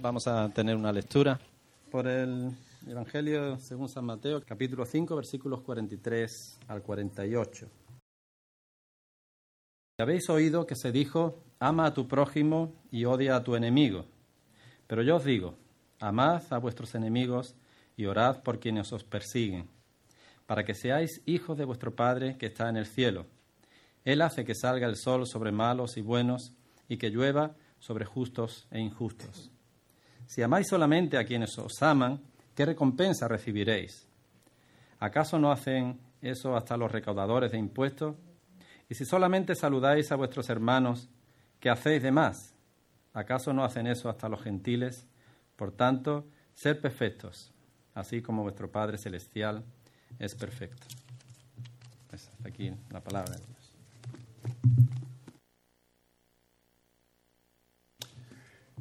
Vamos a tener una lectura por el Evangelio según San Mateo, capítulo 5, versículos 43 al 48. Habéis oído que se dijo, ama a tu prójimo y odia a tu enemigo. Pero yo os digo, amad a vuestros enemigos y orad por quienes os persiguen, para que seáis hijos de vuestro Padre que está en el cielo. Él hace que salga el sol sobre malos y buenos y que llueva sobre justos e injustos. Si amáis solamente a quienes os aman, ¿qué recompensa recibiréis? ¿Acaso no hacen eso hasta los recaudadores de impuestos? Y si solamente saludáis a vuestros hermanos, ¿qué hacéis de más? ¿Acaso no hacen eso hasta los gentiles? Por tanto, sed perfectos, así como vuestro Padre Celestial es perfecto. Pues aquí la palabra de Dios.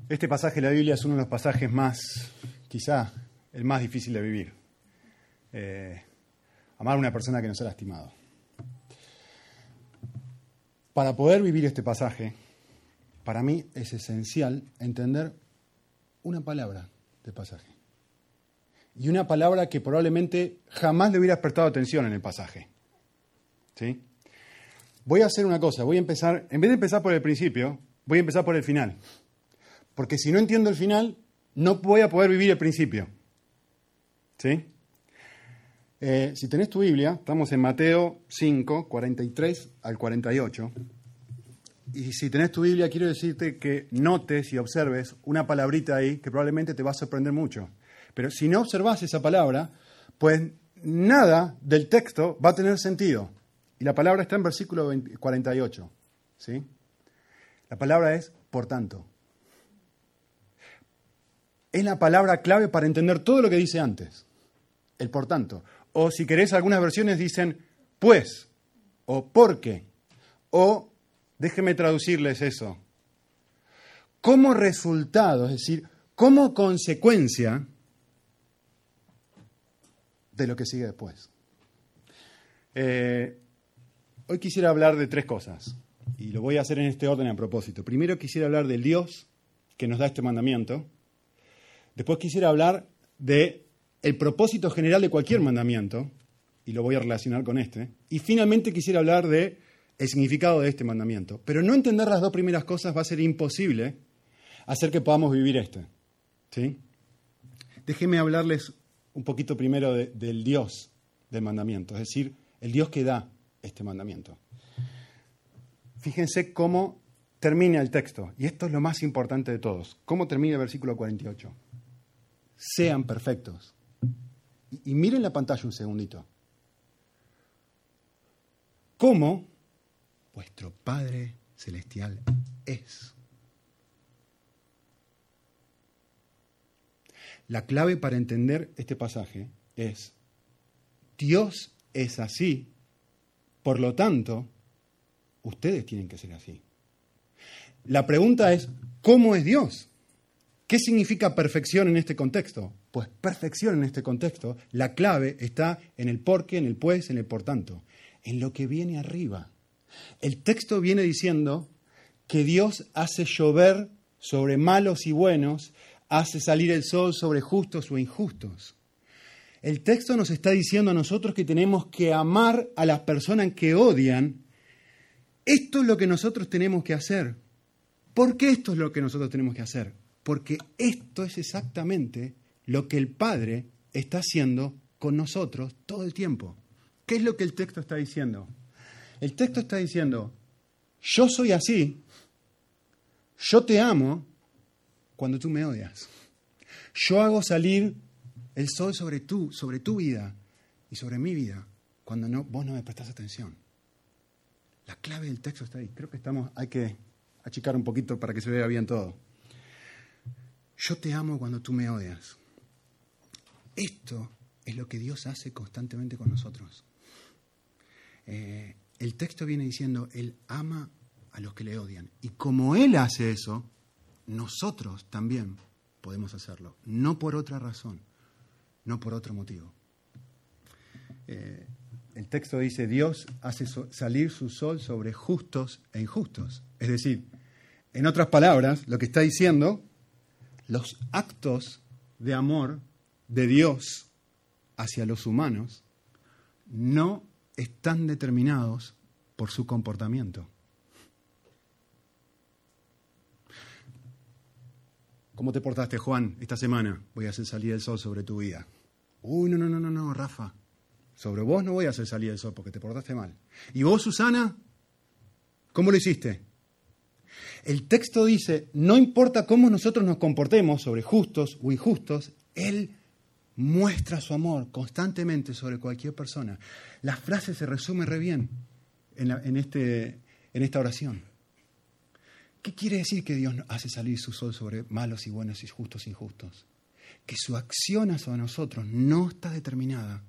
Este pasaje de la Biblia es uno de los pasajes más, quizá, el más difícil de vivir. Eh, amar a una persona que nos ha lastimado. Para poder vivir este pasaje, para mí es esencial entender una palabra de pasaje. Y una palabra que probablemente jamás le hubieras prestado atención en el pasaje. ¿Sí? Voy a hacer una cosa, voy a empezar, en vez de empezar por el principio, voy a empezar por el final. Porque si no entiendo el final, no voy a poder vivir el principio. ¿Sí? Eh, si tenés tu Biblia, estamos en Mateo 5, 43 al 48. Y si tenés tu Biblia, quiero decirte que notes y observes una palabrita ahí que probablemente te va a sorprender mucho. Pero si no observas esa palabra, pues nada del texto va a tener sentido. Y la palabra está en versículo 48. ¿sí? La palabra es por tanto es la palabra clave para entender todo lo que dice antes. El por tanto. O si querés, algunas versiones dicen pues, o porque, o déjeme traducirles eso. Como resultado, es decir, como consecuencia de lo que sigue después. Eh, hoy quisiera hablar de tres cosas, y lo voy a hacer en este orden a propósito. Primero quisiera hablar del Dios que nos da este mandamiento. Después quisiera hablar de el propósito general de cualquier mandamiento, y lo voy a relacionar con este. Y finalmente quisiera hablar de el significado de este mandamiento. Pero no entender las dos primeras cosas va a ser imposible hacer que podamos vivir este. ¿sí? Déjenme hablarles un poquito primero del Dios del mandamiento, es decir, el Dios que da este mandamiento. Fíjense cómo termina el texto, y esto es lo más importante de todos. ¿Cómo termina el versículo 48? Sean perfectos. Y, miren la pantalla un segundito. ¿Cómo vuestro Padre Celestial es? La clave para entender este pasaje es, Dios es así, por lo tanto, ustedes tienen que ser así. La pregunta es, ¿cómo es Dios? ¿Qué significa perfección en este contexto? Pues perfección en este contexto, la clave está en el por qué, en el pues, en el por tanto, en lo que viene arriba. El texto viene diciendo que Dios hace llover sobre malos y buenos, hace salir el sol sobre justos o injustos. El texto nos está diciendo a nosotros que tenemos que amar a las personas que odian. Esto es lo que nosotros tenemos que hacer. ¿Por qué esto es lo que nosotros tenemos que hacer? Porque esto es exactamente lo que el Padre está haciendo con nosotros todo el tiempo. ¿Qué es lo que el texto está diciendo? El texto está diciendo, yo soy así, yo te amo cuando tú me odias. Yo hago salir el sol sobre tú, sobre tu vida y sobre mi vida cuando no, vos no me prestas atención. La clave del texto está ahí. Creo que estamos, hay que achicar un poquito para que se vea bien todo. Yo te amo cuando tú me odias. Esto es lo que Dios hace constantemente con nosotros. Eh, el texto viene diciendo, Él ama a los que le odian. Y como Él hace eso, nosotros también podemos hacerlo. No por otra razón, no por otro motivo. Eh, el texto dice, Dios hace salir su sol sobre justos e injustos. Es decir, en otras palabras, lo que está diciendo los actos de amor de Dios hacia los humanos no están determinados por su comportamiento. ¿Cómo te portaste, Juan, esta semana? Voy a hacer salir el sol sobre tu vida. Uy, no, no, no, no, no, Rafa. Sobre vos no voy a hacer salir el sol porque te portaste mal. ¿Y vos, Susana? ¿Cómo lo hiciste? El texto dice, no importa cómo nosotros nos comportemos sobre justos o injustos, Él muestra su amor constantemente sobre cualquier persona. La frase se resume re bien en, este, en esta oración. ¿Qué quiere decir que Dios hace salir su sol sobre malos y buenos y justos e injustos? Que su acción hacia nosotros no está determinada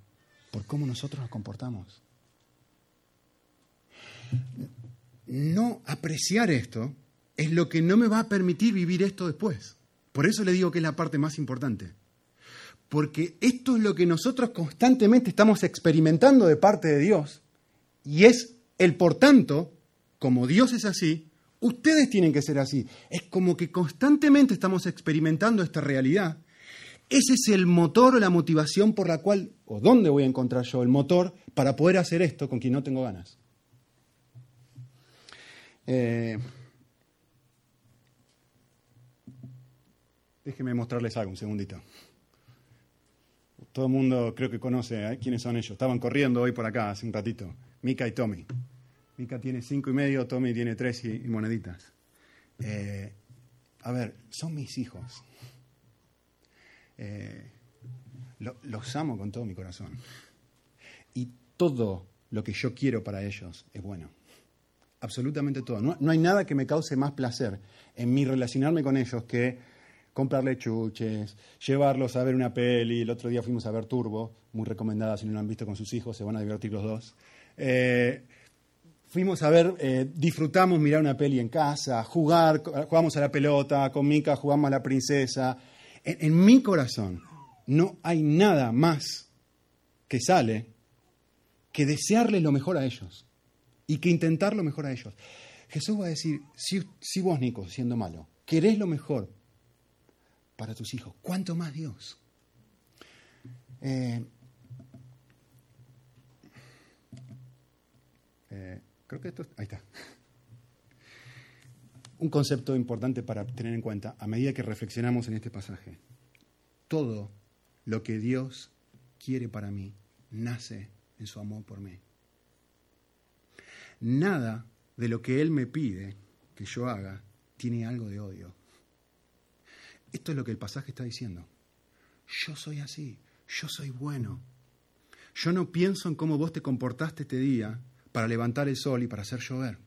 por cómo nosotros nos comportamos. No apreciar esto es lo que no me va a permitir vivir esto después. Por eso le digo que es la parte más importante. Porque esto es lo que nosotros constantemente estamos experimentando de parte de Dios. Y es el por tanto, como Dios es así, ustedes tienen que ser así. Es como que constantemente estamos experimentando esta realidad. Ese es el motor o la motivación por la cual, o dónde voy a encontrar yo el motor para poder hacer esto con quien no tengo ganas. Eh, déjenme mostrarles algo, un segundito. Todo el mundo creo que conoce ¿eh? quiénes son ellos. Estaban corriendo hoy por acá hace un ratito. Mika y Tommy. Mika tiene cinco y medio, Tommy tiene tres y, moneditas. Eh, a ver, son mis hijos. Los amo con todo mi corazón. Y todo lo que yo quiero para ellos es bueno. Absolutamente todo. No, no hay nada que me cause más placer en mi relacionarme con ellos que comprarle chuches, llevarlos a ver una peli. El otro día fuimos a ver Turbo, muy recomendada si no lo han visto con sus hijos, se van a divertir los dos. Eh, fuimos a ver, eh, disfrutamos mirar una peli en casa, jugar, jugamos a la pelota, con Mika jugamos a la princesa. En, mi corazón no hay nada más que sale que desearles lo mejor a ellos y que intentar lo mejor a ellos. Jesús va a decir, si, si vos, Nico, siendo malo, querés lo mejor para tus hijos. ¿Cuánto más Dios? Eh, eh, creo que esto... Ahí está. Un concepto importante para tener en cuenta a medida que reflexionamos en este pasaje. Todo lo que Dios quiere para mí nace en su amor por mí. Nada de lo que Él me pide que yo haga tiene algo de odio. Esto es lo que el pasaje está diciendo. Yo soy así, yo soy bueno. Yo no pienso en cómo vos te comportaste este día para levantar el sol y para hacer llover.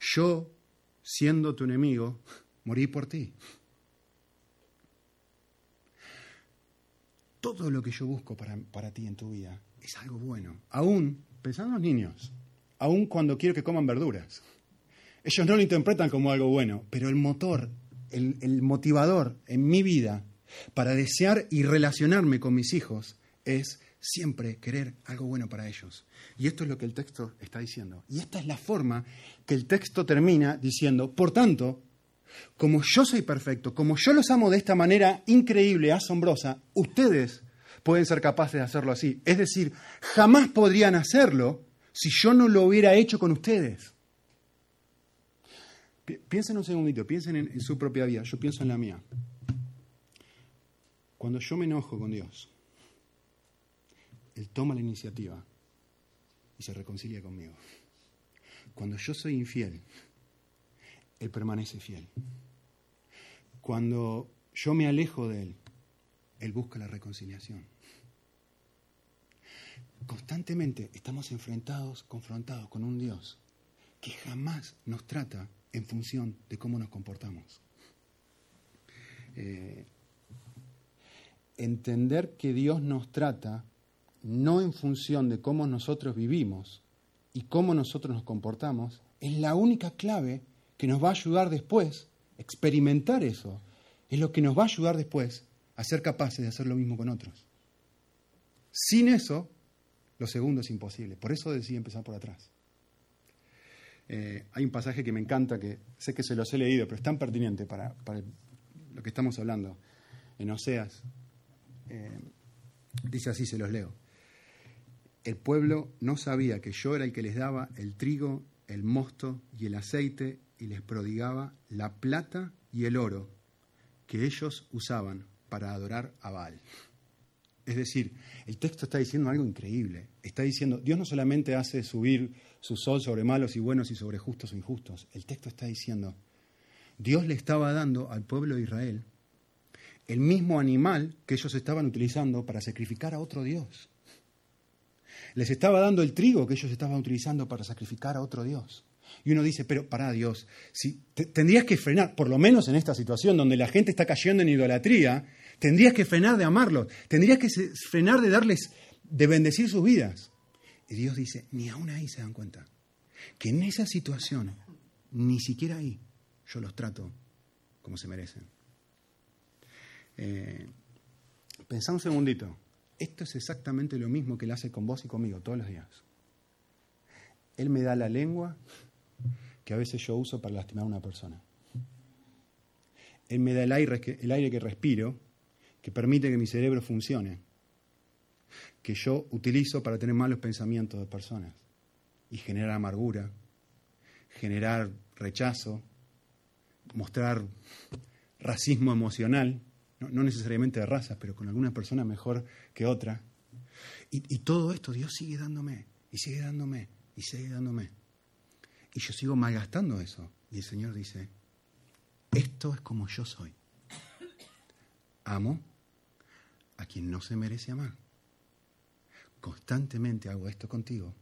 Yo, siendo tu enemigo, morí por ti. Todo lo que yo busco para, para ti en tu vida es algo bueno. Aún, pensando en los niños, aún cuando quiero que coman verduras. Ellos no lo interpretan como algo bueno, pero el motor el, motivador en mi vida para desear y relacionarme con mis hijos es siempre querer algo bueno para ellos. Y esto es lo que el texto está diciendo. Y esta es la forma que el texto termina diciendo, por tanto, como yo soy perfecto, como yo los amo de esta manera increíble, asombrosa, ustedes pueden ser capaces de hacerlo así. Es decir, jamás podrían hacerlo si yo no lo hubiera hecho con ustedes. Piensen un segundito, piensen en, su propia vida, yo pienso en la mía. Cuando yo me enojo con Dios, Él toma la iniciativa y se reconcilia conmigo. Cuando yo soy infiel, Él permanece fiel. Cuando yo me alejo de Él, Él busca la reconciliación. Constantemente estamos enfrentados, confrontados con un Dios que jamás nos trata en función de cómo nos comportamos. Eh, entender que Dios nos trata no en función de cómo nosotros vivimos y cómo nosotros nos comportamos, es la única clave que nos va a ayudar después, experimentar eso, es lo que nos va a ayudar después a ser capaces de hacer lo mismo con otros. Sin eso, lo segundo es imposible. Por eso decidí empezar por atrás. Eh, hay un pasaje que me encanta, que sé que se los he leído, pero es tan pertinente para, lo que estamos hablando en Oseas, eh, dice así, se los leo. El pueblo no sabía que yo era el que les daba el trigo, el mosto y el aceite y les prodigaba la plata y el oro que ellos usaban para adorar a Baal. Es decir, el texto está diciendo algo increíble. Está diciendo, Dios no solamente hace subir su sol sobre malos y buenos y sobre justos o injustos. El texto está diciendo, Dios le estaba dando al pueblo de Israel el mismo animal que ellos estaban utilizando para sacrificar a otro Dios. Les estaba dando el trigo que ellos estaban utilizando para sacrificar a otro Dios. Y uno dice, pero para Dios, si tendrías que frenar, por lo menos en esta situación donde la gente está cayendo en idolatría, tendrías que frenar de amarlos, tendrías que frenar de darles, de bendecir sus vidas. Y Dios dice, ni aún ahí se dan cuenta, que en esa situación, ni siquiera ahí, yo los trato como se merecen. Eh, pensá un segundito, esto es exactamente lo mismo que Él hace con vos y conmigo todos los días. Él me da la lengua que a veces yo uso para lastimar a una persona. Él me da el aire, que, el aire que respiro, que permite que mi cerebro funcione, que yo utilizo para tener malos pensamientos de personas y generar amargura, generar rechazo, mostrar racismo emocional, no, necesariamente de razas, pero con alguna persona mejor que otra. y todo esto Dios sigue dándome, y sigue dándome, y sigue dándome. Y yo sigo malgastando eso. Y el Señor dice, esto es como yo soy. Amo a quien no se merece amar. Constantemente hago esto contigo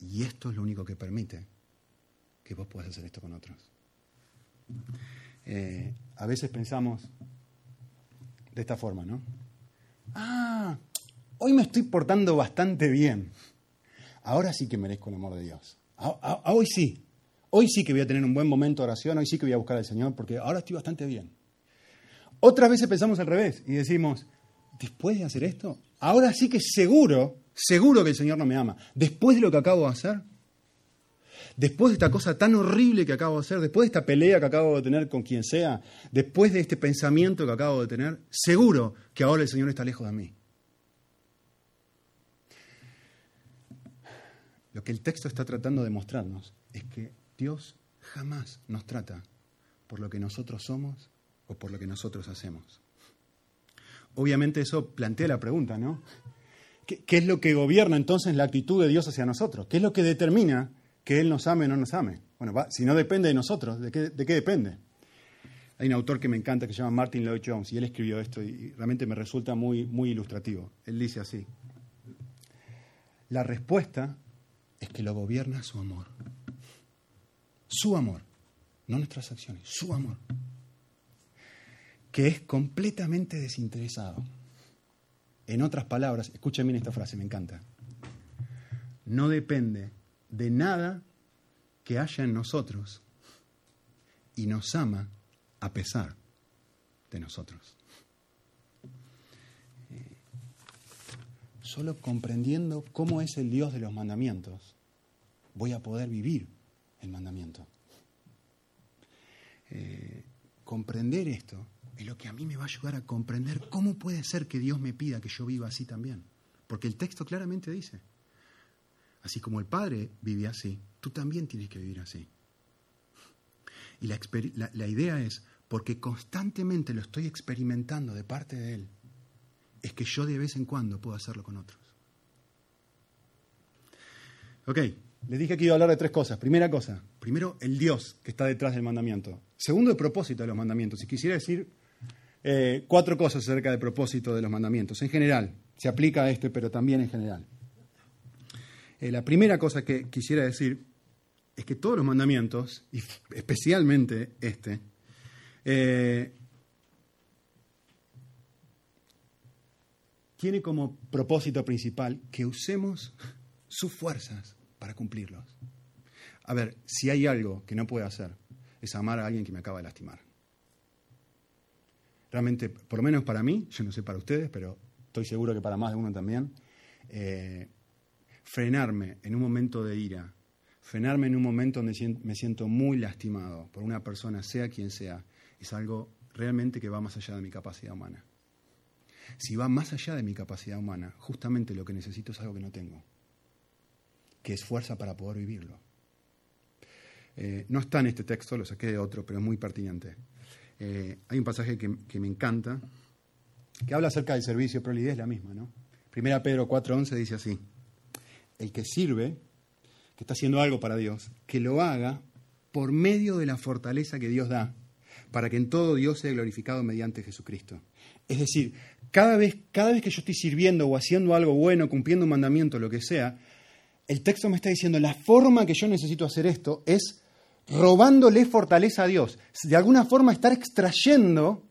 y esto es lo único que permite que vos puedas hacer esto con otros. Eh, a veces pensamos de esta forma, ¿no? Ah, hoy me estoy portando bastante bien. Ahora sí que merezco el amor de Dios hoy sí, hoy sí que voy a tener un buen momento de oración, hoy sí que voy a buscar al Señor, porque ahora estoy bastante bien. Otras veces pensamos al revés y decimos, después de hacer esto, ahora sí que seguro, seguro que el Señor no me ama. Después de lo que acabo de hacer, después de esta cosa tan horrible que acabo de hacer, después de esta pelea que acabo de tener con quien sea, después de este pensamiento que acabo de tener, seguro que ahora el Señor está lejos de mí. Lo que el texto está tratando de mostrarnos es que Dios jamás nos trata por lo que nosotros somos o por lo que nosotros hacemos. Obviamente eso plantea la pregunta, ¿no? ¿Qué, es lo que gobierna entonces la actitud de Dios hacia nosotros? ¿Qué es lo que determina que Él nos ame o no nos ame? Bueno, si no depende de nosotros, ¿de qué, ¿de qué depende? Hay un autor que me encanta que se llama Martin Lloyd Jones y él escribió esto y realmente me resulta muy, muy ilustrativo. Él dice así, la respuesta es que lo gobierna su amor. Su amor, no nuestras acciones, su amor, que es completamente desinteresado. En otras palabras, escuchen bien esta frase, me encanta. No depende de nada que haya en nosotros y nos ama a pesar de nosotros. Solo comprendiendo cómo es el Dios de los mandamientos voy a poder vivir el mandamiento. Eh, comprender esto es lo que a mí me va a ayudar a comprender cómo puede ser que Dios me pida que yo viva así también. Porque el texto claramente dice, así como el Padre vive así, tú también tienes que vivir así. Y la, la idea es, porque constantemente lo estoy experimentando de parte de Él, es que yo de vez en cuando puedo hacerlo con otros. Ok, les dije que iba a hablar de tres cosas. Primera cosa, primero el Dios que está detrás del mandamiento. Segundo, el propósito de los mandamientos. Y quisiera decir eh, cuatro cosas acerca del propósito de los mandamientos. En general, se aplica a este, pero también en general. Eh, la primera cosa que quisiera decir es que todos los mandamientos, y especialmente este, eh, tiene como propósito principal que usemos sus fuerzas para cumplirlos. A ver, si hay algo que no puedo hacer, es amar a alguien que me acaba de lastimar. Realmente, por lo menos para mí, yo no sé para ustedes, pero estoy seguro que para más de uno también, eh, frenarme en un momento de ira, frenarme en un momento donde me siento muy lastimado por una persona, sea quien sea, es algo realmente que va más allá de mi capacidad humana. Si va más allá de mi capacidad humana, justamente lo que necesito es algo que no tengo, que es fuerza para poder vivirlo. Eh, no está en este texto, lo saqué de otro, pero es muy pertinente. Eh, hay un pasaje que, me encanta, que habla acerca del servicio, pero la idea es la misma, ¿no? Primera Pedro 4.11 dice así, el que sirve, que está haciendo algo para Dios, que lo haga por medio de la fortaleza que Dios da, para que en todo Dios sea glorificado mediante Jesucristo. Es decir, cada vez, cada vez que yo estoy sirviendo o haciendo algo bueno, cumpliendo un mandamiento, lo que sea, el texto me está diciendo, la forma que yo necesito hacer esto es robándole fortaleza a Dios. De alguna forma estar extrayendo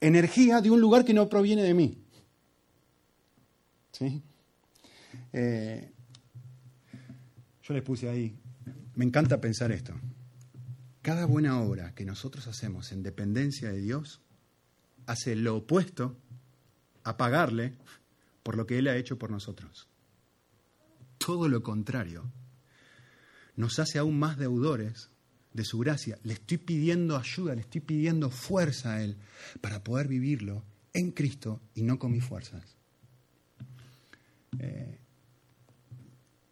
energía de un lugar que no proviene de mí. ¿Sí? Eh, yo les puse ahí, me encanta pensar esto. Cada buena obra que nosotros hacemos en dependencia de Dios hace lo opuesto a pagarle por lo que Él ha hecho por nosotros. Todo lo contrario. Nos hace aún más deudores de su gracia. Le estoy pidiendo ayuda, le estoy pidiendo fuerza a Él para poder vivirlo en Cristo y no con mis fuerzas. Eh,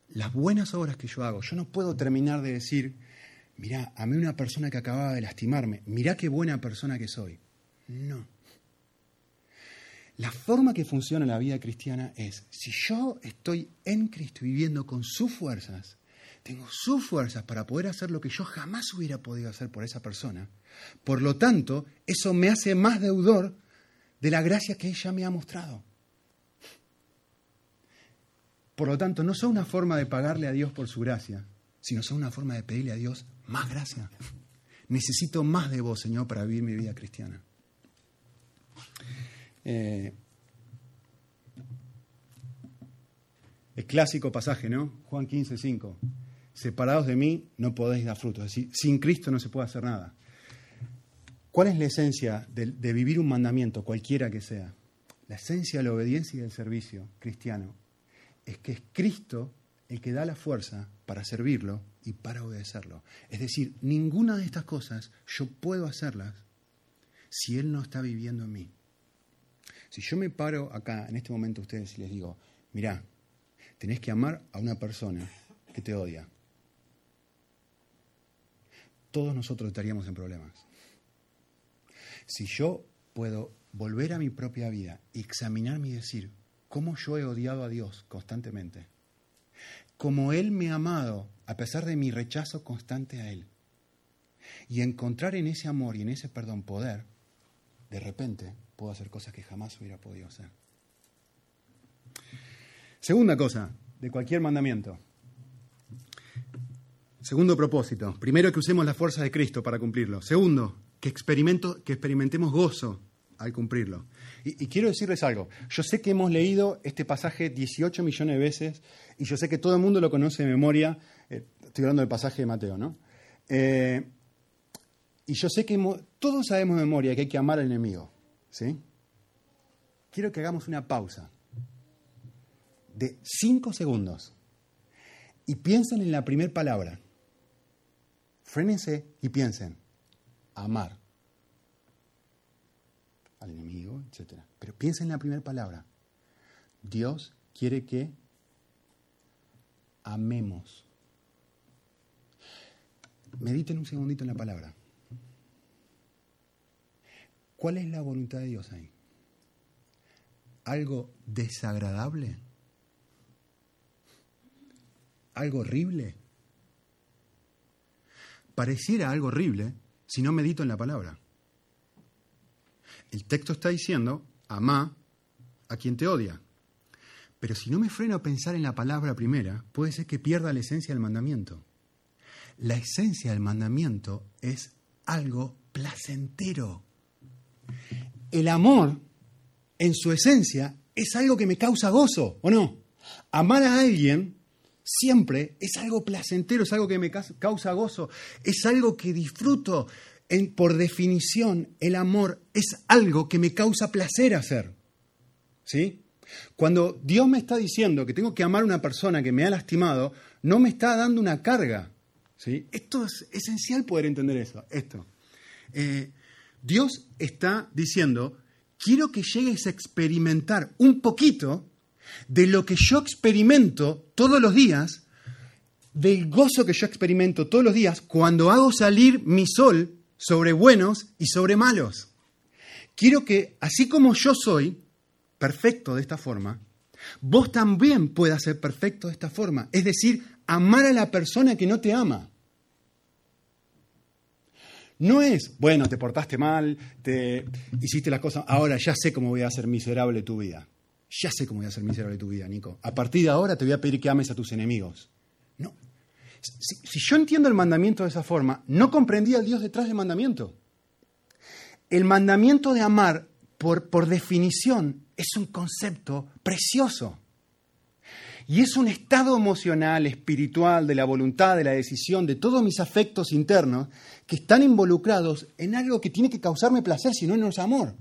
las buenas obras que yo hago, yo no puedo terminar de decir, mirá, a mí una persona que acababa de lastimarme, mirá qué buena persona que soy. No. La forma que funciona la vida cristiana es, si yo estoy en Cristo viviendo con sus fuerzas, tengo sus fuerzas para poder hacer lo que yo jamás hubiera podido hacer por esa persona, por lo tanto, eso me hace más deudor de la gracia que ella me ha mostrado. Por lo tanto, no son una forma de pagarle a Dios por su gracia, sino son una forma de pedirle a Dios más gracia. Necesito más de vos, Señor, para vivir mi vida cristiana. Eh, el clásico pasaje, ¿no? Juan 15, 5. Separados de mí no podéis dar frutos. Es decir, sin Cristo no se puede hacer nada. ¿Cuál es la esencia de, de vivir un mandamiento, cualquiera que sea? La esencia de la obediencia y del servicio cristiano es que es Cristo el que da la fuerza para servirlo y para obedecerlo. Es decir, ninguna de estas cosas yo puedo hacerlas si Él no está viviendo en mí. Si yo me paro acá en este momento a ustedes y les digo, mirá, tenés que amar a una persona que te odia, todos nosotros estaríamos en problemas. Si yo puedo volver a mi propia vida examinarme y decir, cómo yo he odiado a Dios constantemente, como Él me ha amado a pesar de mi rechazo constante a Él, y encontrar en ese amor y en ese perdón poder, de repente puedo hacer cosas que jamás hubiera podido hacer. Segunda cosa, de cualquier mandamiento. Segundo propósito. Primero, que usemos la fuerza de Cristo para cumplirlo. Segundo, que, experimento, que experimentemos gozo al cumplirlo. Y, quiero decirles algo. Yo sé que hemos leído este pasaje 18 millones de veces y yo sé que todo el mundo lo conoce de memoria. Eh, estoy hablando del pasaje de Mateo, ¿no? Eh, y yo sé que todos sabemos de memoria que hay que amar al enemigo. ¿Sí? Quiero que hagamos una pausa de cinco segundos y piensen en la primera palabra. Frénense y piensen. Amar al enemigo, etc. Pero piensa en la primera palabra. Dios quiere que amemos. Mediten un segundito en la palabra. ¿Cuál es la voluntad de Dios ahí? ¿Algo desagradable? ¿Algo horrible? Pareciera algo horrible si no medito en la palabra. El texto está diciendo, ama a quien te odia. Pero si no me freno a pensar en la palabra primera, puede ser que pierda la esencia del mandamiento. La esencia del mandamiento es algo placentero. El amor, en su esencia, es algo que me causa gozo, ¿o no? Amar a alguien siempre es algo placentero, es algo que me causa gozo, es algo que disfruto, por definición, el amor es algo que me causa placer hacer. ¿Sí? Cuando Dios me está diciendo que tengo que amar a una persona que me ha lastimado, no me está dando una carga. ¿sí? Esto es esencial poder entender eso. Esto. Eh, Dios está diciendo, quiero que llegues a experimentar un poquito de lo que yo experimento todos los días, del gozo que yo experimento todos los días cuando hago salir mi sol sobre buenos y sobre malos. Quiero que, así como yo soy perfecto de esta forma, vos también puedas ser perfecto de esta forma. Es decir, amar a la persona que no te ama. No es, bueno, te portaste mal, te hiciste las cosas, ahora ya sé cómo voy a hacer miserable tu vida. Ya sé cómo voy a hacer miserable tu vida, Nico. A partir de ahora te voy a pedir que ames a tus enemigos. No. Si, yo entiendo el mandamiento de esa forma, no comprendía al Dios detrás del mandamiento. El mandamiento de amar, por, por definición, es un concepto precioso. Y es un estado emocional, espiritual, de la voluntad, de la decisión, de todos mis afectos internos que están involucrados en algo que tiene que causarme placer, si no, no es amor.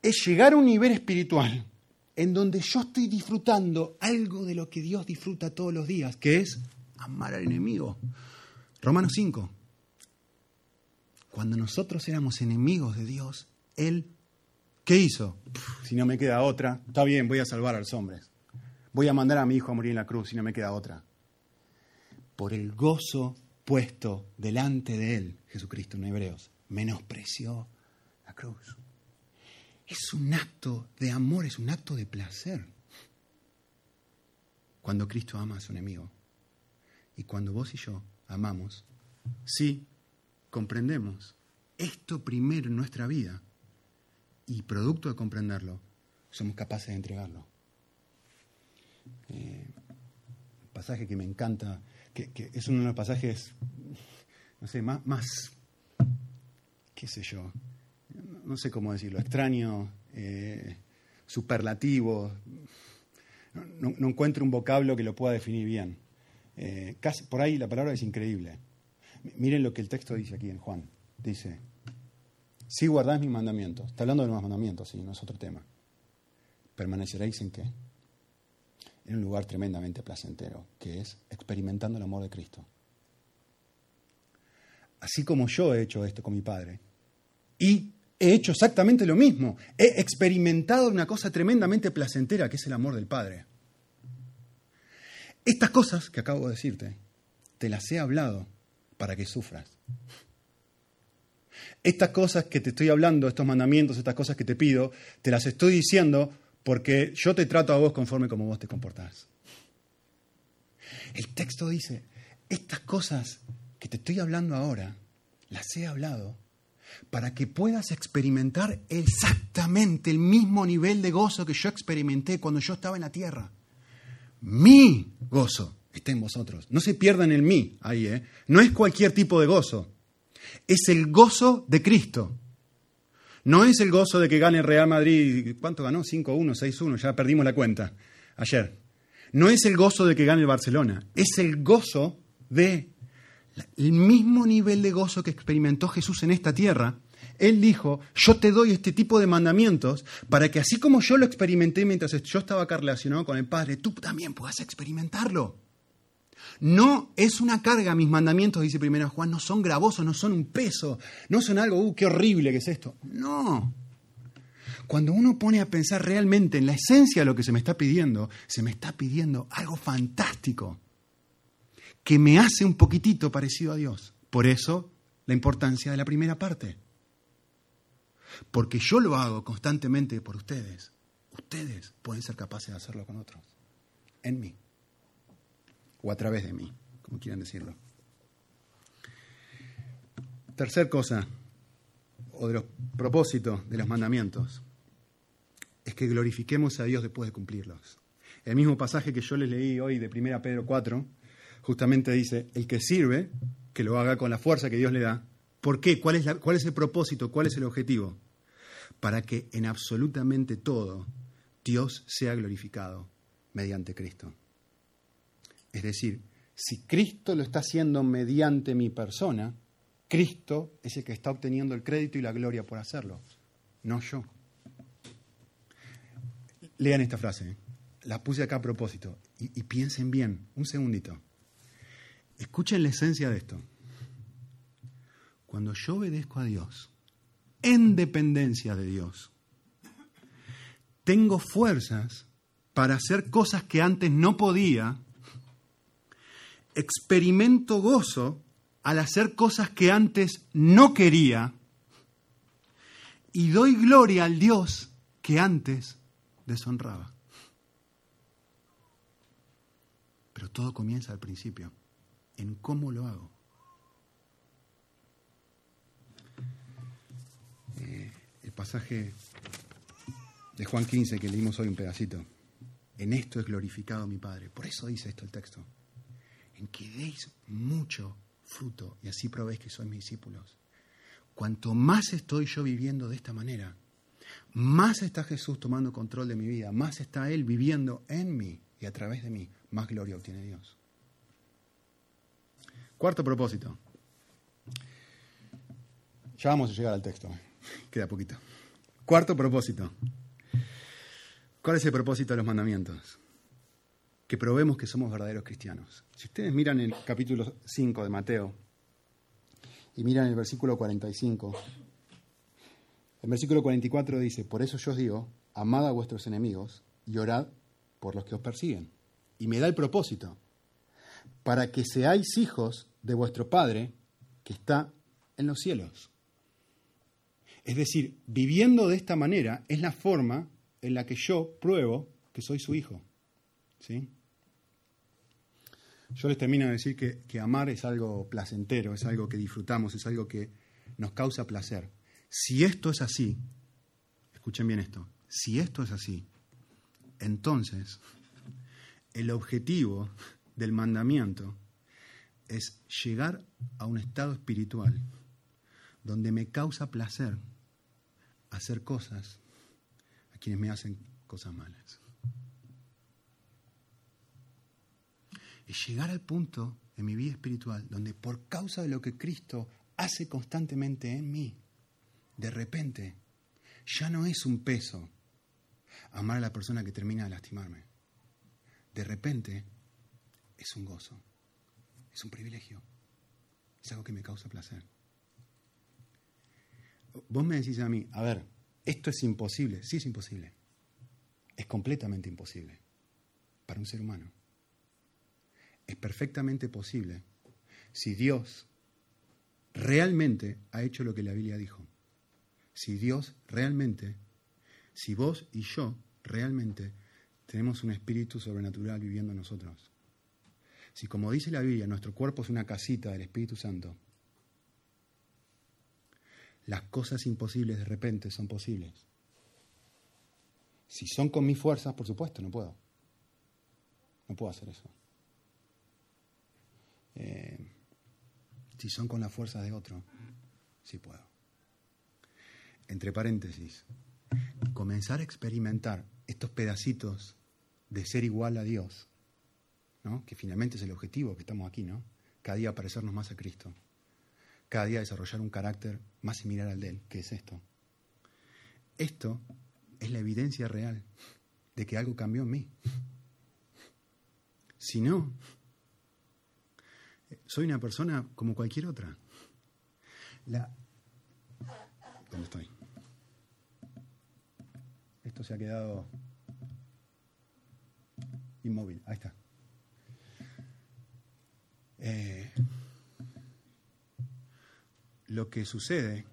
Es llegar a un nivel espiritual en donde yo estoy disfrutando algo de lo que Dios disfruta todos los días, que es amar al enemigo. Romanos 5. Cuando nosotros éramos enemigos de Dios, Él ¿Qué hizo? si no me queda otra, está bien, voy a salvar a los hombres. Voy a mandar a mi hijo a morir en la cruz si no me queda otra. Por el gozo puesto delante de él, Jesucristo en Hebreos, menospreció la cruz. Es un acto de amor, es un acto de placer. Cuando Cristo ama a su enemigo. Y cuando vos y yo amamos, sí, comprendemos esto primero en nuestra vida y producto de comprenderlo, somos capaces de entregarlo. Eh, pasaje que me encanta, que, es uno de los pasajes, no sé, más, más qué sé yo, no, sé cómo decirlo, extraño, eh, superlativo, no, encuentro un vocablo que lo pueda definir bien. Eh, casi, por ahí la palabra es increíble. Miren lo que el texto dice aquí en Juan. Dice, si guardáis mis mandamientos, está hablando de los mandamientos, sí, no es otro tema. ¿Permaneceréis en qué? En un lugar tremendamente placentero, que es experimentando el amor de Cristo. Así como yo he hecho esto con mi padre. Y he hecho exactamente lo mismo. He experimentado una cosa tremendamente placentera, que es el amor del Padre. Estas cosas que acabo de decirte, te las he hablado para que sufras. Estas cosas que te estoy hablando, estos mandamientos, estas cosas que te pido, te las estoy diciendo porque yo te trato a vos conforme como vos te comportás. El texto dice, estas cosas que te estoy hablando ahora, las he hablado para que puedas experimentar exactamente el mismo nivel de gozo que yo experimenté cuando yo estaba en la tierra. Mi gozo está en vosotros. No se pierdan el mí ahí, ¿eh? No es cualquier tipo de gozo es el gozo de Cristo. No es el gozo de que gane Real Madrid, ¿cuánto ganó? 5-1, 6-1, ya perdimos la cuenta ayer. No es el gozo de que gane el Barcelona, es el gozo de el mismo nivel de gozo que experimentó Jesús en esta tierra. Él dijo, yo te doy este tipo de mandamientos para que así como yo lo experimenté mientras yo estaba acá relacionado con el Padre, tú también puedas experimentarlo. No es una carga, mis mandamientos, dice primero Juan, no son gravosos, no son un peso, no son algo, uh, qué horrible que es esto. No. Cuando uno pone a pensar realmente en la esencia de lo que se me está pidiendo, se me está pidiendo algo fantástico, que me hace un poquitito parecido a Dios. Por eso la importancia de la primera parte. Porque yo lo hago constantemente por ustedes. Ustedes pueden ser capaces de hacerlo con otros. En mí o a través de mí, como quieran decirlo. Tercer cosa, o de los propósitos de los mandamientos, es que glorifiquemos a Dios después de cumplirlos. El mismo pasaje que yo les leí hoy de 1 Pedro 4, justamente dice, el que sirve, que lo haga con la fuerza que Dios le da. ¿Por qué? ¿Cuál es, cuál es el propósito? ¿Cuál es el objetivo? Para que en absolutamente todo Dios sea glorificado mediante Cristo. Es decir, si Cristo lo está haciendo mediante mi persona, Cristo es el que está obteniendo el crédito y la gloria por hacerlo, no yo. Lean esta frase, ¿eh? la puse acá a propósito, y, y piensen bien, un segundito. Escuchen la esencia de esto. Cuando yo obedezco a Dios, en dependencia de Dios, tengo fuerzas para hacer cosas que antes no podía, experimento gozo al hacer cosas que antes no quería y doy gloria al Dios que antes deshonraba. Pero todo comienza al principio, en cómo lo hago. Eh, el pasaje de Juan 15 que leímos hoy un pedacito. En esto es glorificado mi Padre. Por eso dice esto el texto. En que deis mucho fruto y así probéis que sois mis discípulos. Cuanto más estoy yo viviendo de esta manera, más está Jesús tomando control de mi vida, más está Él viviendo en mí y a través de mí, más gloria obtiene Dios. Cuarto propósito. Ya vamos a llegar al texto, queda poquito. Cuarto propósito. ¿Cuál es el propósito de los mandamientos? Que probemos que somos verdaderos cristianos. Si ustedes miran el capítulo 5 de Mateo y miran el versículo 45, el versículo 44 dice, por eso yo os digo, amad a vuestros enemigos y orad por los que os persiguen. Y me da el propósito, para que seáis hijos de vuestro Padre que está en los cielos. Es decir, viviendo de esta manera es la forma en la que yo pruebo que soy su hijo. ¿Sí? Yo les termino de decir que, que, amar es algo placentero, es algo que disfrutamos, es algo que nos causa placer. Si esto es así, escuchen bien esto, si esto es así, entonces el objetivo del mandamiento es llegar a un estado espiritual donde me causa placer hacer cosas a quienes me hacen cosas malas. Es llegar al punto en mi vida espiritual donde por causa de lo que Cristo hace constantemente en mí, de repente ya no es un peso amar a la persona que termina de lastimarme. De repente es un gozo, es un privilegio, es algo que me causa placer. Vos me decís a mí, a ver, esto es imposible. Sí es imposible. Es completamente imposible para un ser humano. Es perfectamente posible si Dios realmente ha hecho lo que la Biblia dijo. Si Dios realmente, si vos y yo realmente tenemos un espíritu sobrenatural viviendo en nosotros. Si como dice la Biblia, nuestro cuerpo es una casita del Espíritu Santo, las cosas imposibles de repente son posibles. Si son con mis fuerzas, por supuesto, no puedo. No puedo hacer eso. Eh, si son con las fuerzas de otro, sí puedo. Entre paréntesis, comenzar a experimentar estos pedacitos de ser igual a Dios, ¿no? que finalmente es el objetivo que estamos aquí, ¿no? Cada día parecernos más a Cristo cada día desarrollar un carácter más similar al de él, que es esto. Esto es la evidencia real de que algo cambió en mí. Si no, soy una persona como cualquier otra. La... ¿Dónde estoy? Esto se ha quedado inmóvil. Ahí está. Eh, lo que sucede,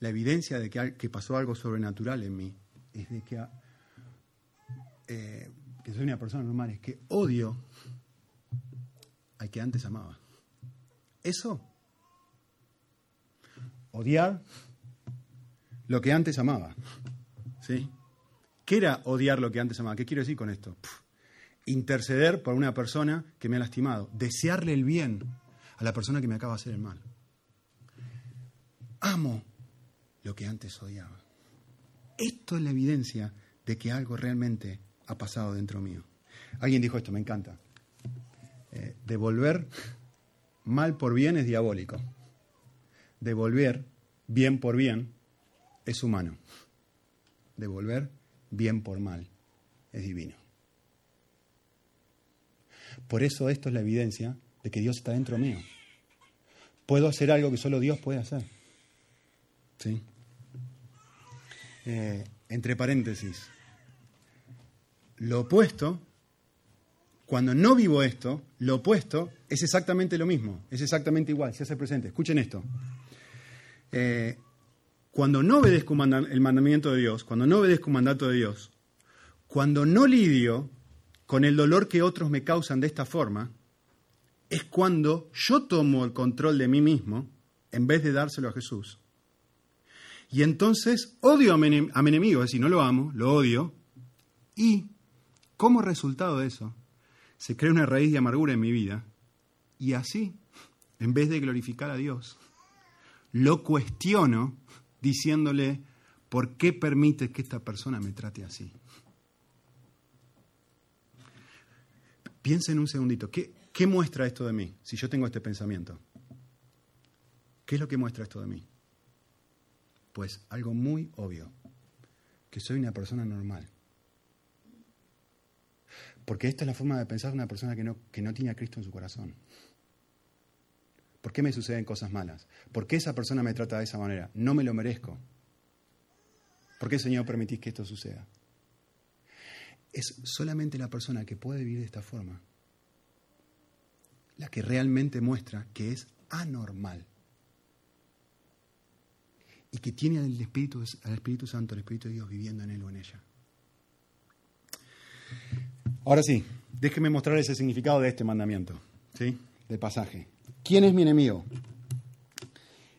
la evidencia de que, pasó algo sobrenatural en mí, es de que, eh, que soy una persona normal, es que odio al que antes amaba. Eso, odiar lo que antes amaba. ¿Sí? ¿Qué era odiar lo que antes amaba? ¿Qué quiero decir con esto? interceder por una persona que me ha lastimado, desearle el bien a la persona que me acaba de hacer el mal amo lo que antes odiaba. Esto es la evidencia de que algo realmente ha pasado dentro mío. Alguien dijo esto, me encanta. Eh, devolver mal por bien es diabólico. Devolver bien por bien es humano. Devolver bien por mal es divino. Por eso esto es la evidencia de que Dios está dentro mío. puedo hacer algo que solo Dios puede hacer. ¿Sí? Eh, entre paréntesis, lo opuesto, cuando no vivo esto, lo opuesto es exactamente lo mismo, es exactamente igual, se hace presente. Escuchen esto. Eh, cuando no obedezco el mandamiento de Dios, cuando no obedezco un mandato de Dios, cuando no lidio con el dolor que otros me causan de esta forma, es cuando yo tomo el control de mí mismo en vez de dárselo a Jesús. Y entonces odio a mi, enemigo, es decir, no lo amo, lo odio, y como resultado de eso, se crea una raíz de amargura en mi vida, y así, en vez de glorificar a Dios, lo cuestiono diciéndole, ¿por qué permites que esta persona me trate así? Piensen un segundito, ¿qué, ¿qué muestra esto de mí si yo tengo este pensamiento? ¿Qué es lo que muestra esto de mí? Pues algo muy obvio, que soy una persona normal. Porque esta es la forma de pensar de una persona que no, que no tiene a Cristo en su corazón. ¿Por qué me suceden cosas malas? ¿Por qué esa persona me trata de esa manera? No me lo merezco. ¿Por qué, Señor, permitís que esto suceda? Es solamente la persona que puede vivir de esta forma la que realmente muestra que es anormal y que tiene al Espíritu, al Espíritu Santo, al Espíritu de Dios viviendo en él o en ella. Ahora sí, déjeme mostrar ese significado de este mandamiento, ¿sí? Del pasaje. ¿Quién es mi enemigo?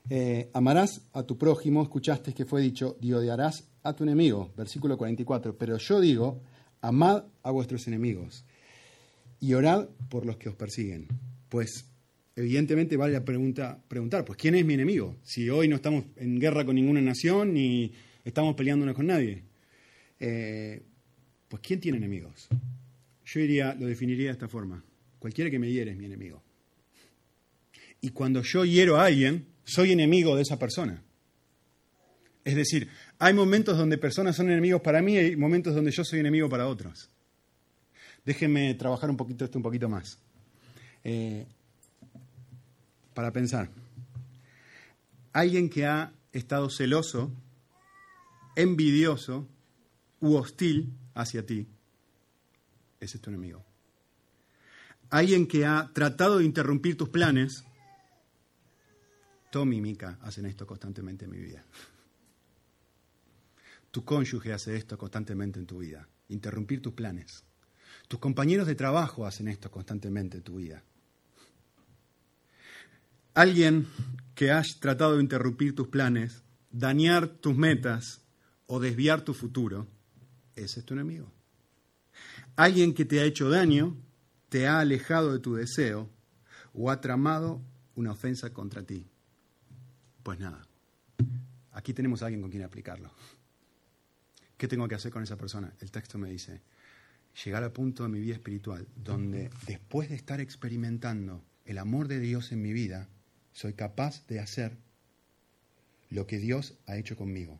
Eh, amarás a tu prójimo, escuchaste que fue dicho, y odiarás a tu enemigo, versículo 44. Pero yo digo, amad a vuestros enemigos y orad por los que os persiguen. Pues evidentemente vale la pregunta, preguntar, pues ¿quién es mi enemigo? Si hoy no estamos en guerra con ninguna nación ni estamos peleándonos con nadie. Eh, pues ¿quién tiene enemigos? Yo diría, lo definiría de esta forma. Cualquiera que me hiere es mi enemigo. Y cuando yo hiero a alguien, soy enemigo de esa persona. Es decir, hay momentos donde personas son enemigos para mí y hay momentos donde yo soy enemigo para otros. Déjenme trabajar un poquito esto un poquito más. Eh, para pensar. Alguien que ha estado celoso, envidioso u hostil hacia ti, ese es tu enemigo. Alguien que ha tratado de interrumpir tus planes, Tommy y Mika hacen esto constantemente en mi vida. Tu cónyuge hace esto constantemente en tu vida, interrumpir tus planes. Tus compañeros de trabajo hacen esto constantemente en tu vida. Alguien que has tratado de interrumpir tus planes, dañar tus metas o desviar tu futuro, ese es tu enemigo. Alguien que te ha hecho daño, te ha alejado de tu deseo o ha tramado una ofensa contra ti. Pues nada, aquí tenemos a alguien con quien aplicarlo. ¿Qué tengo que hacer con esa persona? El texto me dice, llegar al punto de mi vida espiritual donde después de estar experimentando el amor de Dios en mi vida, soy capaz de hacer lo que Dios ha hecho conmigo.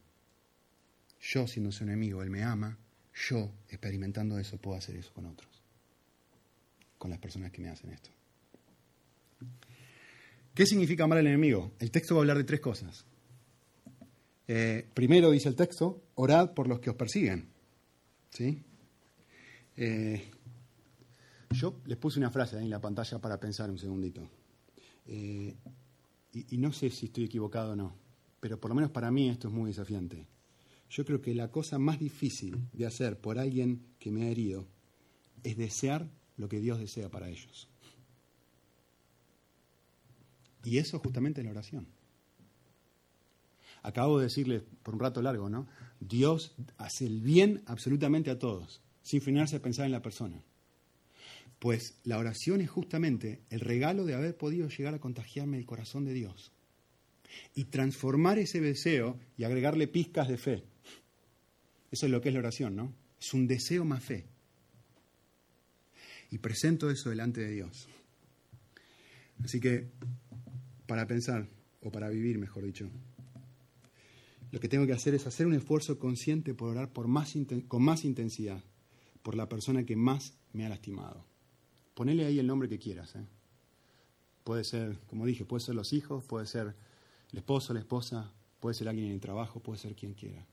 Yo siendo su enemigo, Él me ama, yo experimentando eso puedo hacer eso con otros, con las personas que me hacen esto. ¿Qué significa amar al enemigo? El texto va a hablar de tres cosas. Eh, primero dice el texto, orad por los que os persiguen. ¿Sí? Eh, yo les puse una frase ahí en la pantalla para pensar un segundito. Eh, y, y, no sé si estoy equivocado o no, pero por lo menos para mí esto es muy desafiante. Yo creo que la cosa más difícil de hacer por alguien que me ha herido es desear lo que Dios desea para ellos. Y eso justamente es la oración. Acabo de decirles por un rato largo, ¿no? Dios hace el bien absolutamente a todos, sin frenarse a pensar en la persona. Pues la oración es justamente el regalo de haber podido llegar a contagiarme el corazón de Dios y transformar ese deseo y agregarle pizcas de fe. Eso es lo que es la oración, ¿no? Es un deseo más fe. Y presento eso delante de Dios. Así que para pensar, o para vivir, mejor dicho. Lo que tengo que hacer es hacer un esfuerzo consciente por orar por más, con más intensidad por la persona que más me ha lastimado. Ponele ahí el nombre que quieras. ¿eh? Puede ser, como dije, puede ser los hijos, puede ser el esposo, la esposa, puede ser alguien en el trabajo, puede ser quien quiera.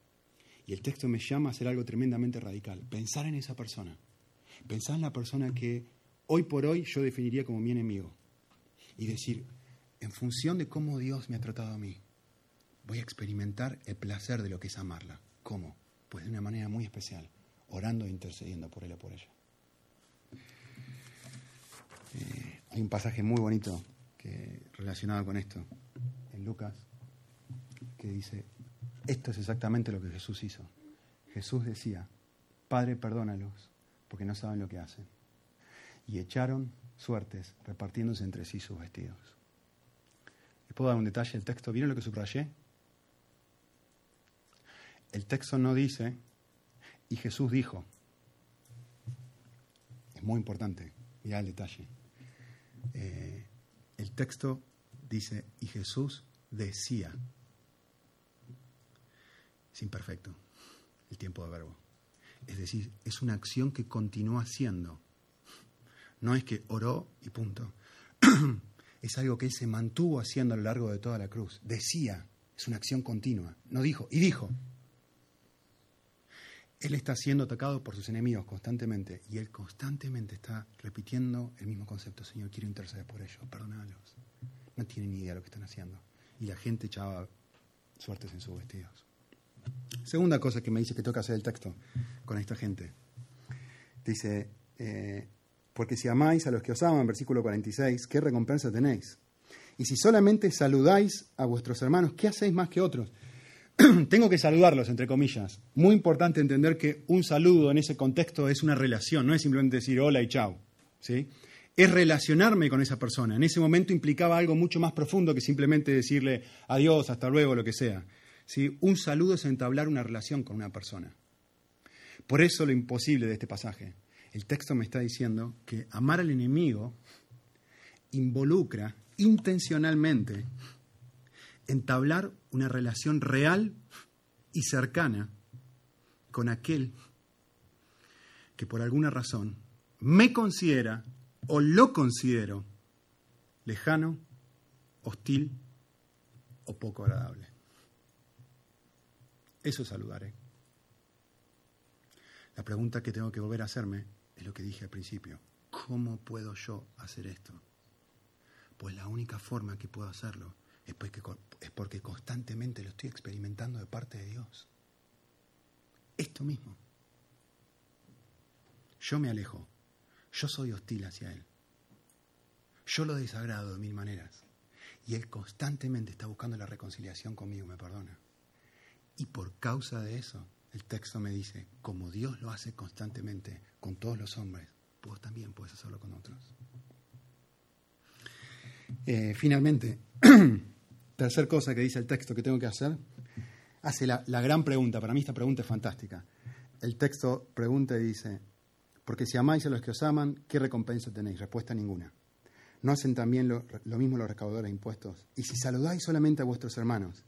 Y el texto me llama a hacer algo tremendamente radical, pensar en esa persona, pensar en la persona que hoy por hoy yo definiría como mi enemigo y decir, en función de cómo Dios me ha tratado a mí, voy a experimentar el placer de lo que es amarla. ¿Cómo? Pues de una manera muy especial, orando e intercediendo por él o por ella. Eh, hay un pasaje muy bonito que, relacionado con esto, en Lucas, que dice, esto es exactamente lo que Jesús hizo. Jesús decía, Padre, perdónalos, porque no saben lo que hacen. Y echaron suertes, repartiéndose entre sí sus vestidos. ¿Les puedo dar un detalle del texto? ¿Vieron lo que subrayé? El texto no dice, y Jesús dijo. Es muy importante, mirá el detalle. Eh, el texto dice, y Jesús decía. Es imperfecto el tiempo de verbo. Es decir, es una acción que continúa haciendo. No es que oró y punto. es algo que él se mantuvo haciendo a lo largo de toda la cruz. Decía, es una acción continua. No dijo, y dijo. Él está siendo atacado por sus enemigos constantemente y él constantemente está repitiendo el mismo concepto. Señor, quiero interceder por ellos, perdónalos. No tienen ni idea de lo que están haciendo. Y la gente echaba suertes en sus vestidos. Segunda cosa que me dice que toca hacer el texto con esta gente. Dice, eh, porque si amáis a los que os aman, versículo 46, ¿qué recompensa tenéis? Y si solamente saludáis a vuestros hermanos, ¿qué hacéis más que otros? Tengo que saludarlos, entre comillas. Muy importante entender que un saludo en ese contexto es una relación, no es simplemente decir hola y chao. ¿sí? Es relacionarme con esa persona. En ese momento implicaba algo mucho más profundo que simplemente decirle adiós, hasta luego, lo que sea. ¿Sí? Un saludo es entablar una relación con una persona. Por eso lo imposible de este pasaje el texto me está diciendo que amar al enemigo involucra intencionalmente entablar una relación real y cercana con aquel que por alguna razón me considera o lo considero lejano, hostil o poco agradable. Eso saludaré. La pregunta que tengo que volver a hacerme es lo que dije al principio. ¿Cómo puedo yo hacer esto? Pues la única forma que puedo hacerlo es porque, es porque constantemente lo estoy experimentando de parte de Dios. Esto mismo. Yo me alejo. Yo soy hostil hacia Él. Yo lo desagrado de mil maneras. Y Él constantemente está buscando la reconciliación conmigo, me perdona. Y por causa de eso, el texto me dice, como Dios lo hace constantemente con todos los hombres, vos también puedes hacerlo con otros. Eh, finalmente, tercer cosa que dice el texto que tengo que hacer, hace la, gran pregunta, para mí esta pregunta es fantástica. El texto pregunta y dice, porque si amáis a los que os aman, ¿qué recompensa tenéis? Respuesta ninguna. ¿No hacen también lo, mismo los recaudadores de impuestos? Y si saludáis solamente a vuestros hermanos,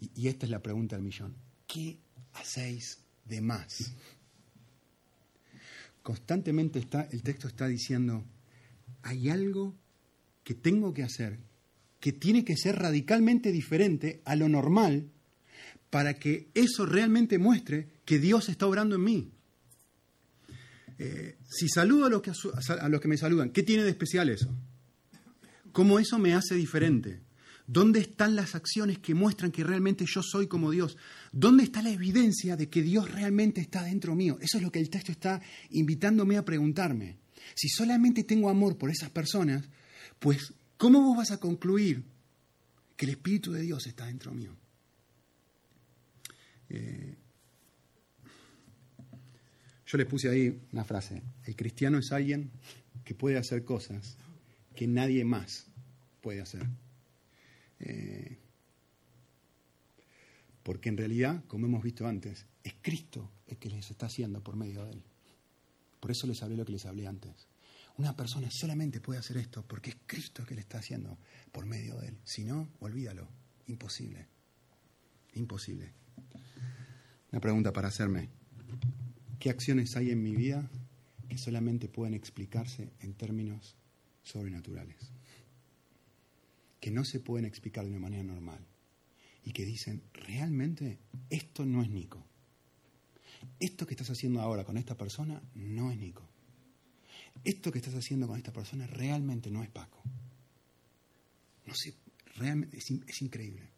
y, esta es la pregunta del millón, ¿qué hacéis de más? Constantemente está, el texto está diciendo, hay algo que tengo que hacer que tiene que ser radicalmente diferente a lo normal para que eso realmente muestre que Dios está obrando en mí. Eh, si saludo a los, que, a los que me saludan, ¿qué tiene de especial eso? ¿Cómo eso me hace diferente? ¿Dónde están las acciones que muestran que realmente yo soy como Dios? ¿Dónde está la evidencia de que Dios realmente está dentro mío? Eso es lo que el texto está invitándome a preguntarme. Si solamente tengo amor por esas personas, pues ¿cómo vos vas a concluir que el Espíritu de Dios está dentro mío? Eh, yo le puse ahí una frase. El cristiano es alguien que puede hacer cosas que nadie más puede hacer. Eh, porque en realidad, como hemos visto antes, es Cristo el que les está haciendo por medio de Él. Por eso les hablé lo que les hablé antes. Una persona solamente puede hacer esto porque es Cristo el que le está haciendo por medio de Él. Si no, olvídalo. Imposible. Imposible. Una pregunta para hacerme. ¿Qué acciones hay en mi vida que solamente pueden explicarse en términos sobrenaturales? Que no se pueden explicar de una manera normal y que dicen, realmente esto no es Nico. Esto que estás haciendo ahora con esta persona no es Nico. Esto que estás haciendo con esta persona realmente no es Paco. No sé, realmente es, es increíble.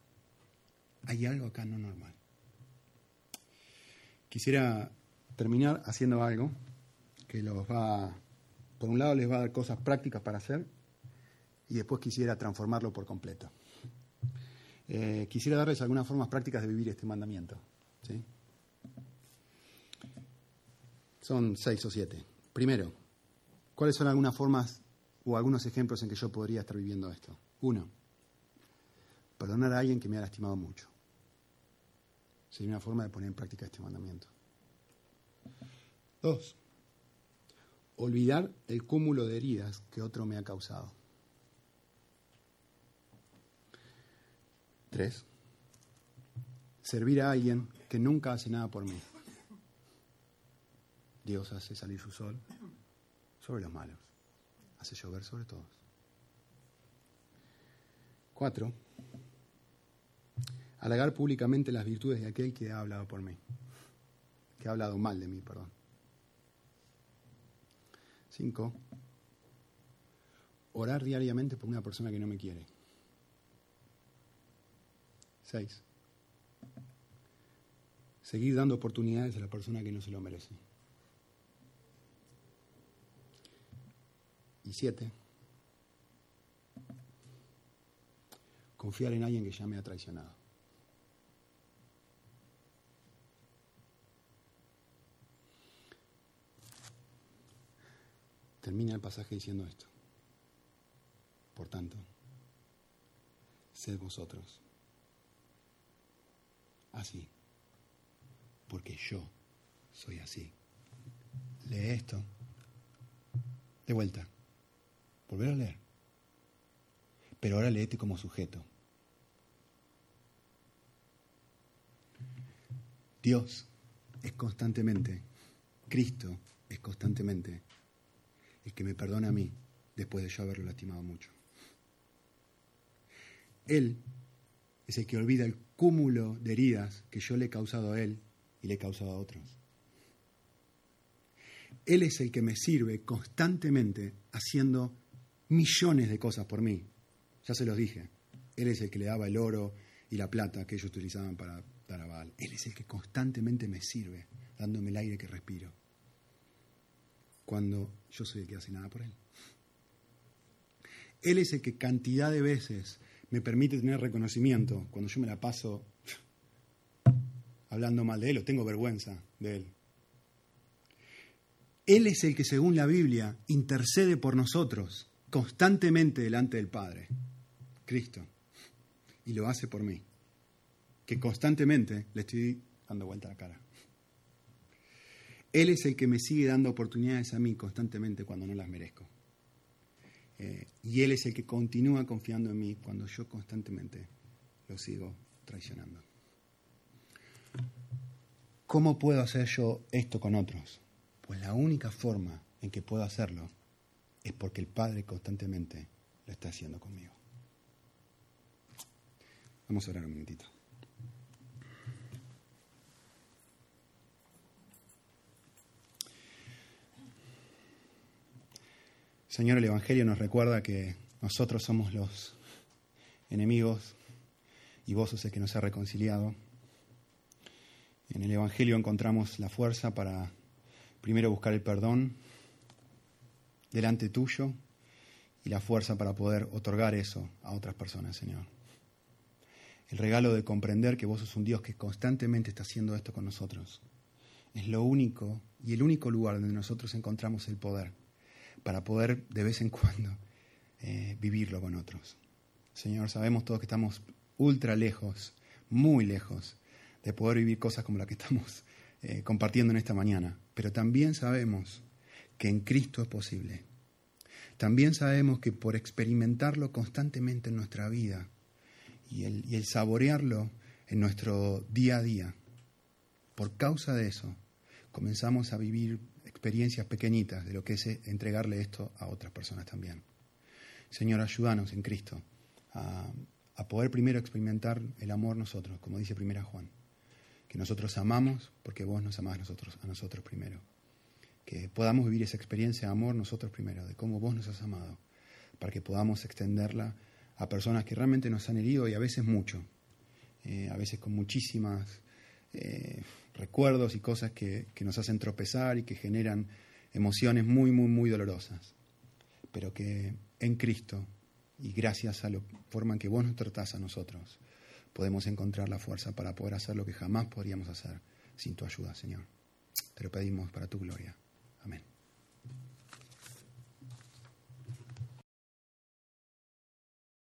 Hay algo acá no normal. Quisiera terminar haciendo algo que los va, por un lado les va a dar cosas prácticas para hacer y después quisiera transformarlo por completo. Eh, quisiera darles algunas formas prácticas de vivir este mandamiento. ¿sí? Son seis o siete. Primero, ¿cuáles son algunas formas o algunos ejemplos en que yo podría estar viviendo esto? Uno, perdonar a alguien que me ha lastimado mucho. Sería una forma de poner en práctica este mandamiento. Dos, olvidar el cúmulo de heridas que otro me ha causado. Tres, servir a alguien que nunca hace nada por mí. Dios hace salir su sol sobre los malos, hace llover sobre todos. Cuatro, halagar públicamente las virtudes de aquel que ha hablado por mí, que ha hablado mal de mí, perdón. Cinco, orar diariamente por una persona que no me quiere. Seis, seguir dando oportunidades a la persona que no se lo merece. Y siete, confiar en alguien que ya me ha traicionado. Termina el pasaje diciendo esto. Por tanto, sed vosotros así, porque yo soy así. Lee esto. De vuelta. Volver a leer. Pero ahora léete como sujeto. Dios es constantemente, Cristo es constantemente el que me perdona a mí después de yo haberlo lastimado mucho. Él es el que olvida el cúmulo de heridas que yo le he causado a Él y le he causado a otros. Él es el que me sirve constantemente haciendo millones de cosas por mí. Ya se los dije. Él es el que le daba el oro y la plata que ellos utilizaban para dar a Baal. Él es el que constantemente me sirve, dándome el aire que respiro cuando yo soy el que hace nada por Él. Él es el que cantidad de veces me permite tener reconocimiento cuando yo me la paso hablando mal de Él o tengo vergüenza de Él. Él es el que, según la Biblia, intercede por nosotros constantemente delante del Padre, Cristo, y lo hace por mí, que constantemente le estoy dando vuelta la cara. Él es el que me sigue dando oportunidades a mí constantemente cuando no las merezco. Eh, y Él es el que continúa confiando en mí cuando yo constantemente lo sigo traicionando. ¿Cómo puedo hacer yo esto con otros? Pues la única forma en que puedo hacerlo es porque el Padre constantemente lo está haciendo conmigo. Vamos a orar un momentito. Señor, el Evangelio nos recuerda que nosotros somos los enemigos y vos sos el que nos ha reconciliado. En el Evangelio encontramos la fuerza para primero buscar el perdón delante tuyo y la fuerza para poder otorgar eso a otras personas, Señor. El regalo de comprender que vos sos un Dios que constantemente está haciendo esto con nosotros. Es lo único y el único lugar donde nosotros encontramos el poder para poder de vez en cuando eh, vivirlo con otros. Señor, sabemos todos que estamos ultra lejos, muy lejos de poder vivir cosas como las que estamos eh, compartiendo en esta mañana, pero también sabemos que en Cristo es posible. También sabemos que por experimentarlo constantemente en nuestra vida y el, y el saborearlo en nuestro día a día, por causa de eso, comenzamos a vivir experiencias pequeñitas de lo que es entregarle esto a otras personas también. Señor, ayúdanos en Cristo a, a poder primero experimentar el amor nosotros, como dice primera Juan, que nosotros amamos porque vos nos amás nosotros, a nosotros primero, que podamos vivir esa experiencia de amor nosotros primero, de cómo vos nos has amado, para que podamos extenderla a personas que realmente nos han herido y a veces mucho, eh, a veces con muchísimas eh, recuerdos y cosas que, que nos hacen tropezar y que generan emociones muy, muy, muy dolorosas, pero que en Cristo y gracias a la forma en que vos nos tratás a nosotros, podemos encontrar la fuerza para poder hacer lo que jamás podríamos hacer sin tu ayuda, Señor. Te lo pedimos para tu gloria. Amén.